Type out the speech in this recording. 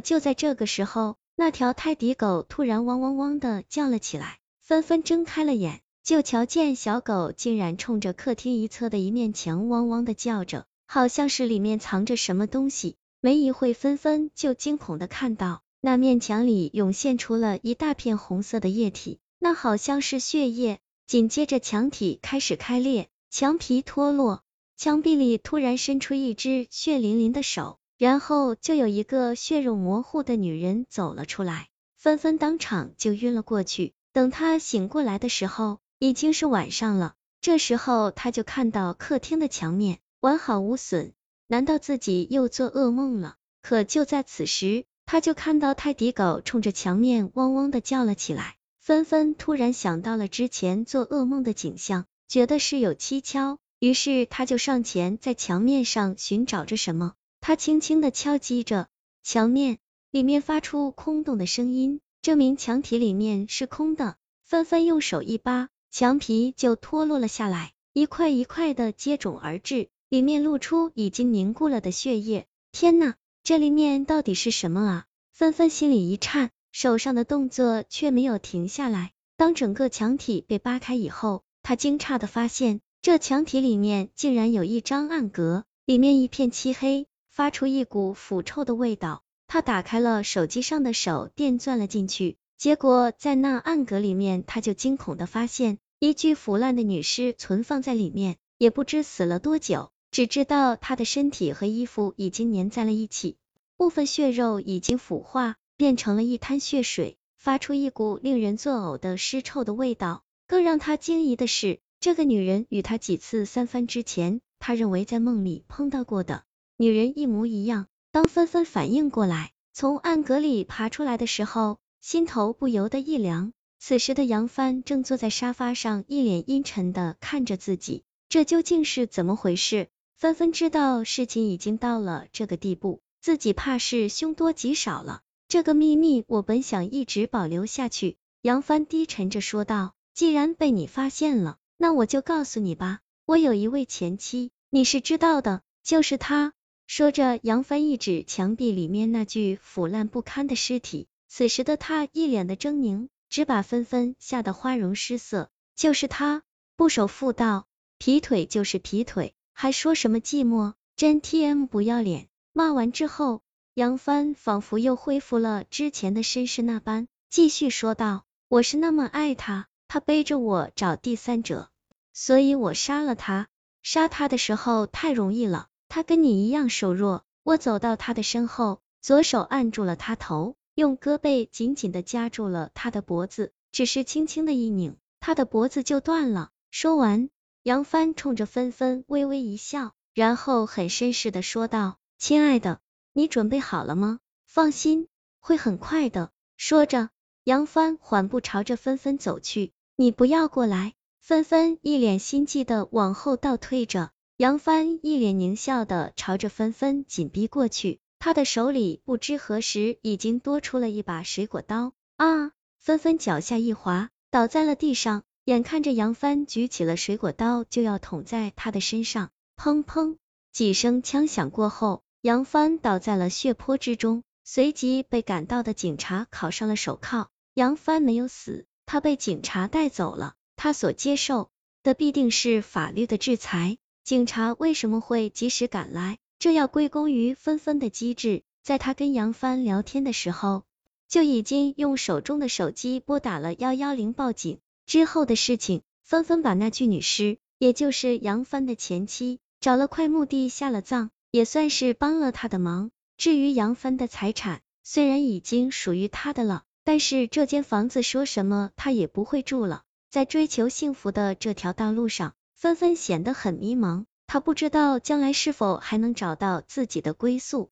就在这个时候，那条泰迪狗突然汪汪汪的叫了起来，纷纷睁开了眼，就瞧见小狗竟然冲着客厅一侧的一面墙汪汪的叫着，好像是里面藏着什么东西。没一会，纷纷就惊恐的看到那面墙里涌现出了一大片红色的液体，那好像是血液。紧接着墙体开始开裂，墙皮脱落，墙壁里突然伸出一只血淋淋的手。然后就有一个血肉模糊的女人走了出来，纷纷当场就晕了过去。等他醒过来的时候，已经是晚上了。这时候他就看到客厅的墙面完好无损，难道自己又做噩梦了？可就在此时，他就看到泰迪狗冲着墙面汪汪的叫了起来。纷纷突然想到了之前做噩梦的景象，觉得事有蹊跷，于是他就上前在墙面上寻找着什么。他轻轻的敲击着墙面，里面发出空洞的声音，证明墙体里面是空的。纷纷用手一扒，墙皮就脱落了下来，一块一块的接踵而至，里面露出已经凝固了的血液。天呐，这里面到底是什么啊？纷纷心里一颤，手上的动作却没有停下来。当整个墙体被扒开以后，他惊诧的发现，这墙体里面竟然有一张暗格，里面一片漆黑。发出一股腐臭的味道，他打开了手机上的手电，钻了进去，结果在那暗格里面，他就惊恐的发现一具腐烂的女尸存放在里面，也不知死了多久，只知道她的身体和衣服已经粘在了一起，部分血肉已经腐化，变成了一滩血水，发出一股令人作呕的尸臭的味道。更让他惊疑的是，这个女人与他几次三番之前，他认为在梦里碰到过的。女人一模一样。当纷纷反应过来，从暗格里爬出来的时候，心头不由得一凉。此时的杨帆正坐在沙发上，一脸阴沉的看着自己，这究竟是怎么回事？纷纷知道事情已经到了这个地步，自己怕是凶多吉少了。这个秘密我本想一直保留下去。杨帆低沉着说道：“既然被你发现了，那我就告诉你吧。我有一位前妻，你是知道的，就是她。”说着，杨帆一指墙壁里面那具腐烂不堪的尸体。此时的他一脸的狰狞，只把纷纷吓得花容失色。就是他，不守妇道，劈腿就是劈腿，还说什么寂寞，真 T M 不要脸！骂完之后，杨帆仿佛又恢复了之前的绅士那般，继续说道：“我是那么爱他，他背着我找第三者，所以我杀了他。杀他的时候太容易了。”他跟你一样瘦弱，我走到他的身后，左手按住了他头，用胳膊紧紧的夹住了他的脖子，只是轻轻的一拧，他的脖子就断了。说完，杨帆冲着芬芬微微一笑，然后很绅士的说道：“亲爱的，你准备好了吗？放心，会很快的。”说着，杨帆缓步朝着芬芬走去。你不要过来！芬芬一脸心悸的往后倒退着。杨帆一脸狞笑的朝着芬芬紧逼过去，他的手里不知何时已经多出了一把水果刀。啊！芬芬脚下一滑，倒在了地上。眼看着杨帆举起了水果刀就要捅在他的身上，砰砰几声枪响过后，杨帆倒在了血泊之中，随即被赶到的警察铐上了手铐。杨帆没有死，他被警察带走了，他所接受的必定是法律的制裁。警察为什么会及时赶来？这要归功于纷纷的机智，在他跟杨帆聊天的时候，就已经用手中的手机拨打了幺幺零报警。之后的事情，纷纷把那具女尸，也就是杨帆的前妻，找了块墓地下了葬，也算是帮了他的忙。至于杨帆的财产，虽然已经属于他的了，但是这间房子说什么他也不会住了。在追求幸福的这条道路上。纷纷显得很迷茫，他不知道将来是否还能找到自己的归宿。